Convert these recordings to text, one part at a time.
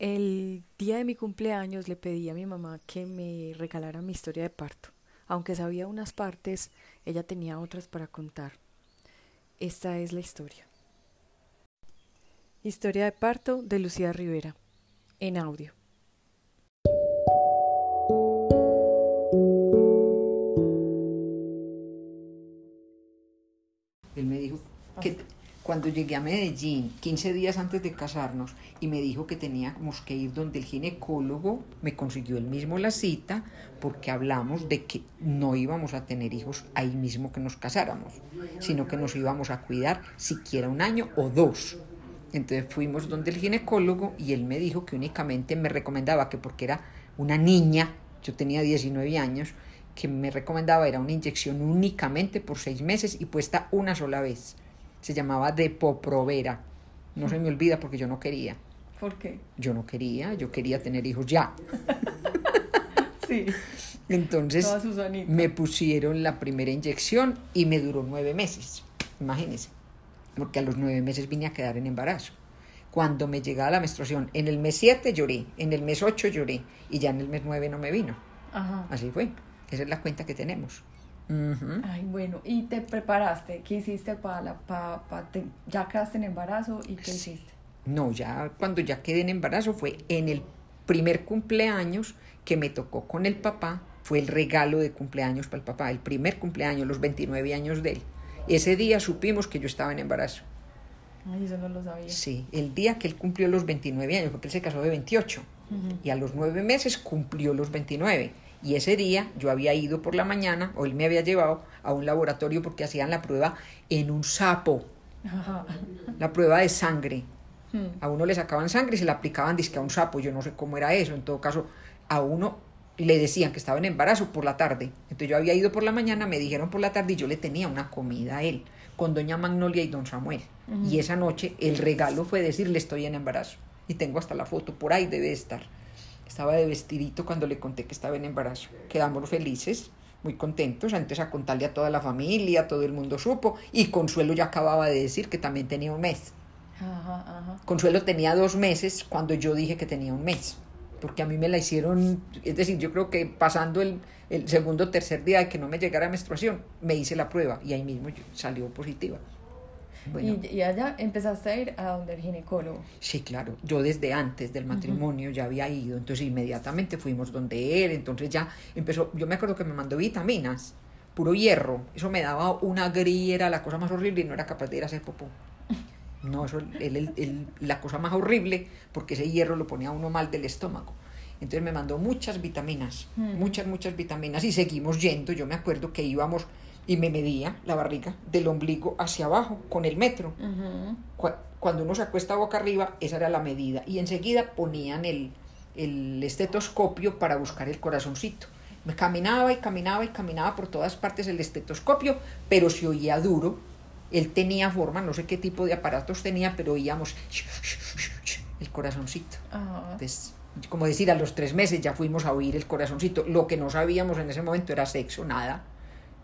El día de mi cumpleaños le pedí a mi mamá que me regalara mi historia de parto. Aunque sabía unas partes, ella tenía otras para contar. Esta es la historia. Historia de parto de Lucía Rivera, en audio. Él me dijo que cuando llegué a Medellín, 15 días antes de casarnos, y me dijo que teníamos que ir donde el ginecólogo, me consiguió él mismo la cita, porque hablamos de que no íbamos a tener hijos ahí mismo que nos casáramos, sino que nos íbamos a cuidar siquiera un año o dos. Entonces fuimos donde el ginecólogo y él me dijo que únicamente me recomendaba que porque era una niña, yo tenía 19 años, que me recomendaba era una inyección únicamente por seis meses y puesta una sola vez se llamaba Depoprovera. No se me olvida porque yo no quería. ¿Por qué? Yo no quería, yo quería tener hijos ya. sí. Entonces me pusieron la primera inyección y me duró nueve meses. Imagínense. Porque a los nueve meses vine a quedar en embarazo. Cuando me llegaba la menstruación, en el mes siete lloré, en el mes ocho lloré y ya en el mes nueve no me vino. Ajá. Así fue. Esa es la cuenta que tenemos. Ay, bueno, ¿y te preparaste? ¿Qué hiciste para la... Pa, ¿Ya quedaste en embarazo y qué hiciste? No, ya cuando ya quedé en embarazo fue en el primer cumpleaños que me tocó con el papá, fue el regalo de cumpleaños para el papá, el primer cumpleaños, los 29 años de él. Ese día supimos que yo estaba en embarazo. Ay, eso no lo sabía. Sí, el día que él cumplió los 29 años, porque él se casó de 28, y a los nueve meses cumplió los 29 y ese día yo había ido por la mañana, o él me había llevado a un laboratorio porque hacían la prueba en un sapo, la prueba de sangre. Hmm. A uno le sacaban sangre y se le aplicaban disque a un sapo, yo no sé cómo era eso, en todo caso, a uno le decían que estaba en embarazo por la tarde. Entonces yo había ido por la mañana, me dijeron por la tarde y yo le tenía una comida a él, con doña Magnolia y don Samuel. Y esa noche el regalo fue decirle estoy en embarazo. Y tengo hasta la foto, por ahí debe estar. Estaba de vestidito cuando le conté que estaba en embarazo. Quedamos felices, muy contentos. Antes a contarle a toda la familia, todo el mundo supo. Y Consuelo ya acababa de decir que también tenía un mes. Consuelo tenía dos meses cuando yo dije que tenía un mes. Porque a mí me la hicieron, es decir, yo creo que pasando el, el segundo o tercer día de que no me llegara menstruación, me hice la prueba y ahí mismo salió positiva. Y, allá empezaste a ir a donde el ginecólogo. Sí, claro. Yo desde antes del matrimonio ya había ido, entonces inmediatamente fuimos donde él, entonces ya empezó, yo me acuerdo que me mandó vitaminas, puro hierro, eso me daba una griera, la cosa más horrible y no era capaz de ir a hacer popó. No, eso él, la cosa más horrible, porque ese hierro lo ponía uno mal del estómago. Entonces me mandó muchas vitaminas, muchas, muchas vitaminas y seguimos yendo. Yo me acuerdo que íbamos y me medía la barriga del ombligo hacia abajo con el metro. Cuando uno se acuesta boca arriba, esa era la medida. Y enseguida ponían el, el estetoscopio para buscar el corazoncito. Me caminaba y caminaba y caminaba por todas partes el estetoscopio, pero se oía duro. Él tenía forma, no sé qué tipo de aparatos tenía, pero oíamos el corazoncito. Entonces, como decir, a los tres meses ya fuimos a oír el corazoncito. Lo que no sabíamos en ese momento era sexo, nada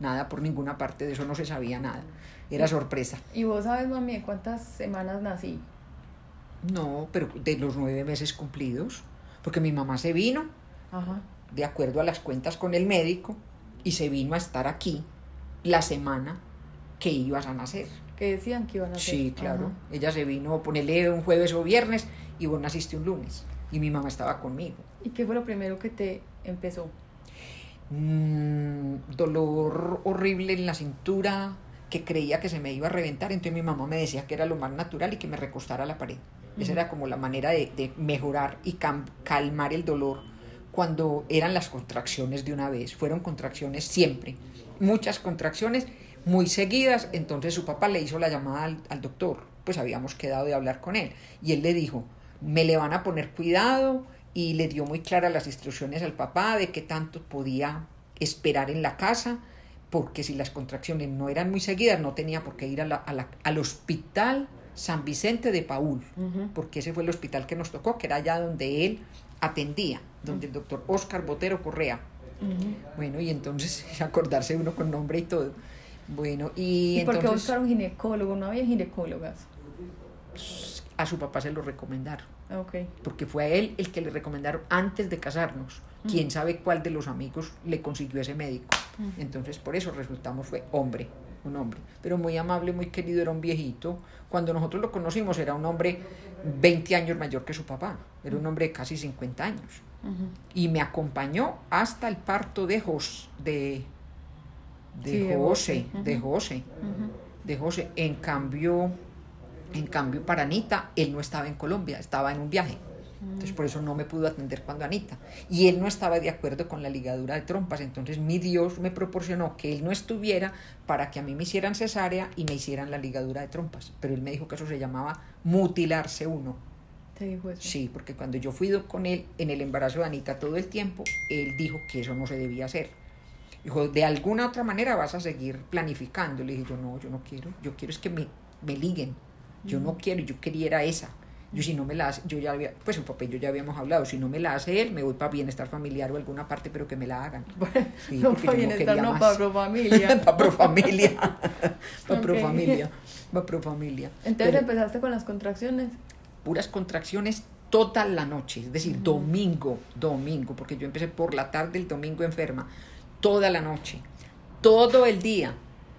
nada por ninguna parte, de eso no se sabía nada. Era sorpresa. ¿Y vos sabes, mami, cuántas semanas nací? No, pero de los nueve meses cumplidos, porque mi mamá se vino, de acuerdo a las cuentas con el médico, y se vino a estar aquí la semana que ibas a nacer. Que decían que iban a nacer. Sí, claro. Ella se vino, ponele un jueves o viernes, y vos naciste un lunes, y mi mamá estaba conmigo. ¿Y qué fue lo primero que te empezó? Mm, dolor horrible en la cintura, que creía que se me iba a reventar, entonces mi mamá me decía que era lo más natural y que me recostara a la pared. Esa era como la manera de, mejorar y calmar el dolor cuando eran las contracciones de una vez. Fueron contracciones siempre, muchas contracciones muy seguidas. Entonces su papá le hizo la llamada al, al doctor, pues habíamos quedado de hablar con él. Y él le dijo, me le van a poner cuidado, y le dio muy claras las instrucciones al papá de qué tanto podía esperar en la casa, porque si las contracciones no eran muy seguidas, no tenía por qué ir a la, al hospital San Vicente de Paul, porque ese fue el hospital que nos tocó, que era allá donde él atendía, donde el doctor Oscar Botero Correa. Bueno, y entonces acordarse uno con nombre y todo. Bueno, y, ¿Y por qué buscar un ginecólogo? ¿No había ginecólogas? a su papá se lo recomendaron. Ok. Porque fue a él el que le recomendaron antes de casarnos. Mm. Quién sabe cuál de los amigos le consiguió ese médico. Mm. Entonces, por eso resultamos fue hombre, un hombre. Pero muy amable, muy querido, era un viejito. Cuando nosotros lo conocimos, era un hombre 20 años mayor que su papá. Era un hombre de casi 50 años. Y me acompañó hasta el parto de Jos, de, de Sí, José, José. de. José, de José. En cambio, en cambio para Anita, él no estaba en Colombia, estaba en un viaje. Entonces por eso no me pudo atender cuando Anita. Y él no estaba de acuerdo con la ligadura de trompas. Entonces mi Dios me proporcionó que él no estuviera para que a mí me hicieran cesárea y me hicieran la ligadura de trompas. Pero él me dijo que eso se llamaba mutilarse uno. Te dijo eso. Sí, porque cuando yo fui con él en el embarazo de Anita todo el tiempo, él dijo que eso no se debía hacer. Dijo, de alguna otra manera vas a seguir planificando. Le dije, yo no, yo no quiero. Yo quiero es que me, me liguen. Yo no quiero, yo quería era esa. Yo si no me la hace, yo ya había, pues el papá y yo ya habíamos hablado, si no me la hace él, me voy para bienestar familiar o alguna parte, pero que me la hagan. Sí, no para no bienestar, no más. para profamilia. para profamilia. para profamilia. Para profamilia. Entonces Pero- empezaste con las contracciones. puras contracciones toda la noche, es decir, domingo, domingo, porque yo empecé por la tarde el domingo enferma, toda la noche, todo el día,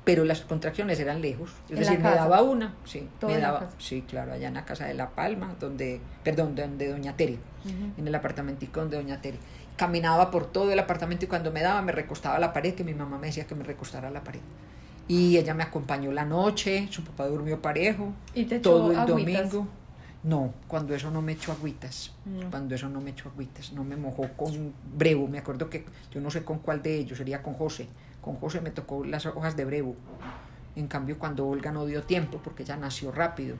pero las contracciones eran lejos, es ¿En la decir, me daba una, sí, Todo me daba, sí, claro, allá en la casa de La Palma, donde, perdón, donde Doña Tere, Ujú. en el apartamentico donde Doña Tere. Caminaba por todo el apartamento y cuando me daba me recostaba a la pared, que mi mamá me decía que me recostara a la pared. Y ella me acompañó la noche, su papá durmió parejo, Y te todo el agüitas. domingo. No, cuando eso no me echó agüitas. No. Cuando eso no me echó agüitas. No me mojó con brevo. Me acuerdo que yo no sé con cuál de ellos, sería con José. Con José me tocó las hojas de brevo. En cambio, cuando Olga no dio tiempo, porque ella nació rápido.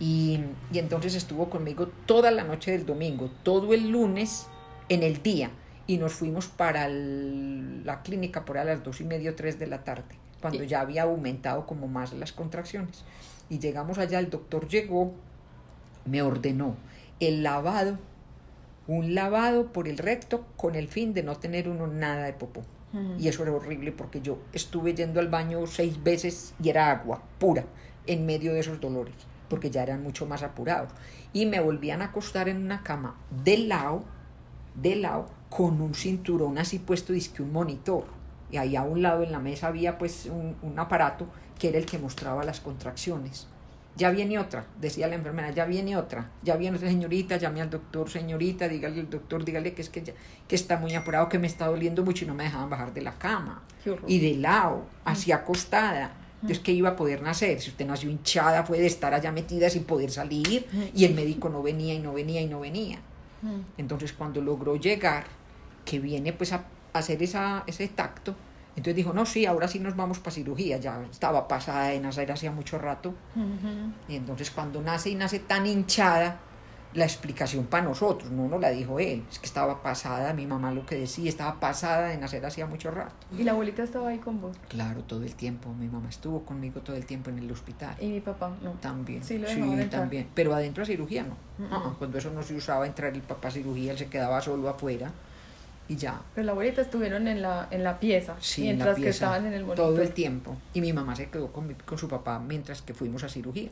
Y, y entonces estuvo conmigo toda la noche del domingo, todo el lunes en el día. Y nos fuimos para el- la clínica por a las dos y media, tres de la tarde, cuando ya había aumentado como más las contracciones. Y llegamos allá, el doctor llegó, me ordenó el lavado, un lavado por el recto con el fin de no tener uno nada de popó. Y eso era horrible porque yo estuve yendo al baño seis veces y era agua pura en medio de esos dolores, porque ya eran mucho más apurados. Y me volvían a acostar en una cama de lado, de lado, con un cinturón así puesto, que un monitor. Y ahí a un lado en la mesa había pues un aparato que era el que mostraba las contracciones. Ya viene otra, decía la enfermera, ya viene otra, ya viene otra señorita, llame al doctor, señorita, dígale al doctor, dígale que es que, ya- que está muy apurado, que me está doliendo mucho y no me dejaban bajar de la cama. Y de lado, así acostada. Entonces, ¿qué iba a poder nacer? Si usted nació hinchada, fue de estar allá metida sin poder salir y el médico no venía y no venía y no venía. Entonces, cuando logró llegar, que viene pues a hacer esa, ese tacto, entonces dijo, no, sí, ahora sí nos vamos para cirugía, ya estaba pasada de nacer hacía mucho rato. Y entonces cuando nace y nace tan hinchada, la explicación para nosotros, no nos la dijo él, es que estaba pasada, mi mamá lo que decía, estaba pasada de nacer hacía mucho rato. Y la abuelita estaba ahí con vos. Claro, todo el tiempo, mi mamá estuvo conmigo todo el tiempo en el hospital. Y mi papá, no. También, Sí, lo también. Pero adentro a cirugía no. Mm, Ah, mm. cuando eso no se usaba entrar el papá a cirugía, él se quedaba solo afuera y ya. Pero la abuelita estuvieron en la, en la pieza. Sí, en la mientras que estaban en el monitor. todo el tiempo. Y mi mamá se quedó con, mi- con su papá mientras que fuimos a cirugía.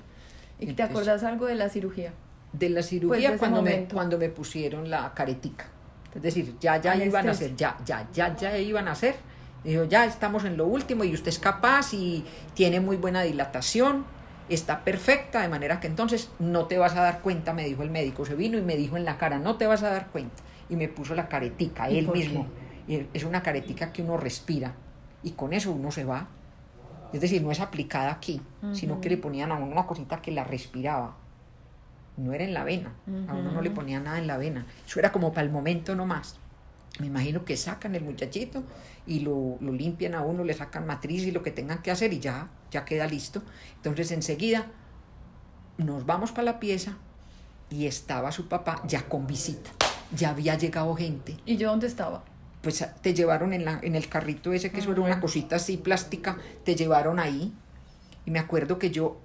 ¿Y te acordás algo de la cirugía? De la Pues, cirugía de cuando, me, cuando me pusieron la caretica. Es decir, ya, ya iban a hacer, ya, ya, ya, ya iban a hacer. Dijo, ya estamos en lo último y usted es capaz y tiene muy buena dilatación, está perfecta, de manera que entonces no te vas a dar cuenta, me dijo el médico. Se vino y me dijo en la cara, no te vas a dar cuenta. Y me puso la caretica, ¿Y él mismo. Y es una caretica que uno respira y con eso uno se va. Es decir, no es aplicada aquí, sino que le ponían a uno una cosita que la respiraba. No era en la vena, a uno no le ponía nada en la vena. Eso era como para el momento nomás. Me imagino que sacan el muchachito y lo, lo limpian a uno, le sacan matriz y lo que tengan que hacer y ya, ya queda listo. Entonces enseguida nos vamos para la pieza y estaba su papá ya con visita. Ya había llegado gente ¿Y yo dónde estaba? pues te llevaron en, la, en el carrito ese, que eso era una Ujú. cosita así plástica, te llevaron ahí. Y me acuerdo que yo,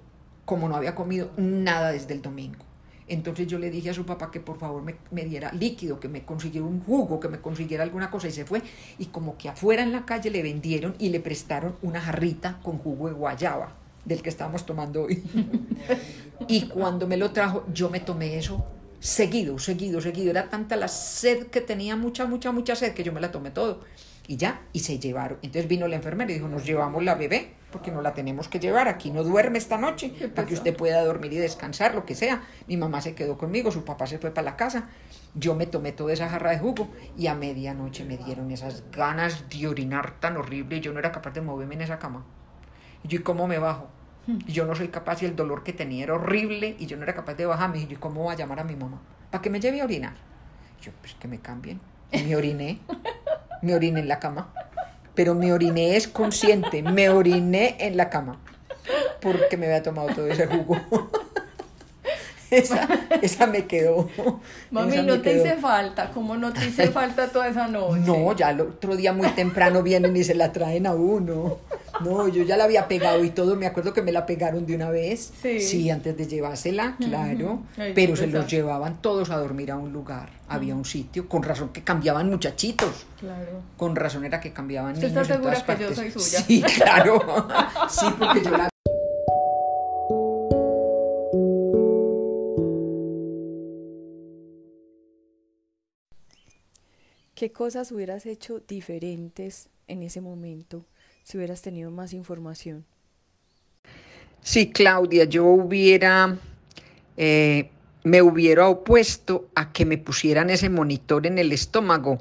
como no había comido nada desde el domingo, entonces yo le dije a su papá que por favor me, me diera líquido, que me consiguiera un jugo, que me consiguiera alguna cosa, y se fue. Y como que afuera en la calle le vendieron y le prestaron una jarrita con jugo de guayaba. del que estábamos tomando hoy. y cuando me lo trajo, yo me tomé eso seguido, seguido, seguido. Era tanta la sed que tenía, mucha, mucha, mucha sed, que yo me la tomé todo. Y ya, y se llevaron. Entonces vino la enfermera y dijo, nos llevamos la bebé, porque no la tenemos que llevar, aquí no duerme esta noche, para que usted pueda dormir y descansar, lo que sea. Mi mamá se quedó conmigo, su papá se fue para la casa, yo me tomé toda esa jarra de jugo y a medianoche me dieron esas ganas de orinar tan horrible y yo no era capaz de moverme en esa cama. Y yo, ¿y cómo me bajo? Y yo no soy capaz y el dolor que tenía era horrible y yo no era capaz de bajarme. Y yo, ¿cómo voy a llamar a mi mamá? ¿Para que me lleve a orinar? yo, pues que me cambien. Y me oriné. me oriné en la cama. Pero me oriné es consciente. Me oriné en la cama. Porque me había tomado todo ese jugo. esa, esa me quedó. Mami, no te hice falta, ¿cómo no te hice falta toda esa noche? No, ya el otro día muy temprano vienen y se la traen a uno. No, yo ya la había pegado y todo, me acuerdo que me la pegaron de una vez. Sí. antes de llevársela, claro. pero se los llevaban todos a dormir a un lugar. Había un sitio, con razón que cambiaban muchachitos. Claro. Con razón era que cambiaban niños. ¿Estás segura que yo soy suya? Sí, claro. sí, porque yo la ¿Qué cosas hubieras hecho diferentes en ese momento si hubieras tenido más información? Sí, Claudia, yo hubiera, eh, me hubiera opuesto a que me pusieran ese monitor en el estómago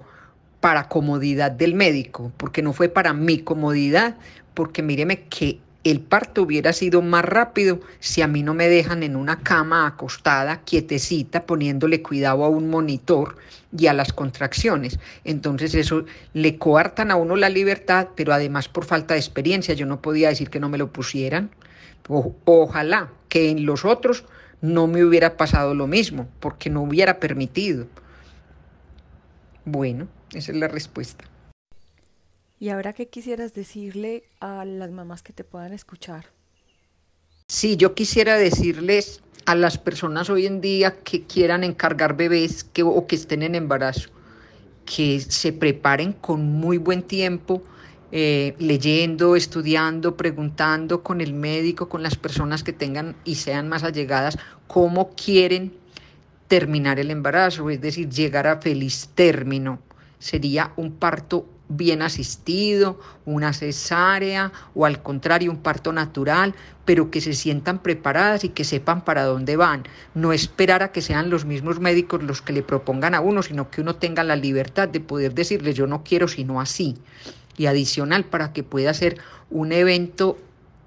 para comodidad del médico, porque no fue para mi comodidad, porque míreme que el parto hubiera sido más rápido si a mí no me dejan en una cama acostada, quietecita, poniéndole cuidado a un monitor y a las contracciones. Entonces eso le coartan a uno la libertad, pero además por falta de experiencia yo no podía decir que no me lo pusieran. ojalá que en los otros no me hubiera pasado lo mismo, porque no hubiera permitido. Bueno, esa es la respuesta. ¿Y ahora qué quisieras decirle a las mamás que te puedan escuchar? Sí, yo quisiera decirles a las personas hoy en día que quieran encargar bebés que, o que estén en embarazo, que se preparen con muy buen tiempo, eh, leyendo, estudiando, preguntando con el médico, con las personas que tengan y sean más allegadas, cómo quieren terminar el embarazo, es decir, llegar a feliz término. Sería un parto bien asistido, una cesárea o al contrario un parto natural, pero que se sientan preparadas y que sepan para dónde van. No esperar a que sean los mismos médicos los que le propongan a uno, sino que uno tenga la libertad de poder decirle yo no quiero sino así. Y adicional para que pueda ser un evento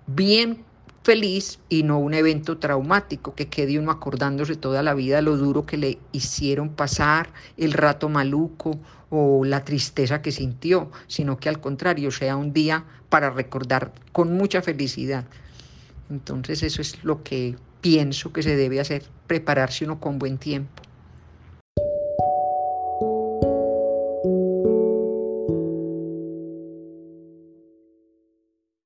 bien feliz y no un evento traumático, que quede uno acordándose toda la vida lo duro que le hicieron pasar, el rato maluco o la tristeza que sintió, sino que al contrario sea un día para recordar con mucha felicidad. Entonces eso es lo que pienso que se debe hacer, prepararse uno con buen tiempo.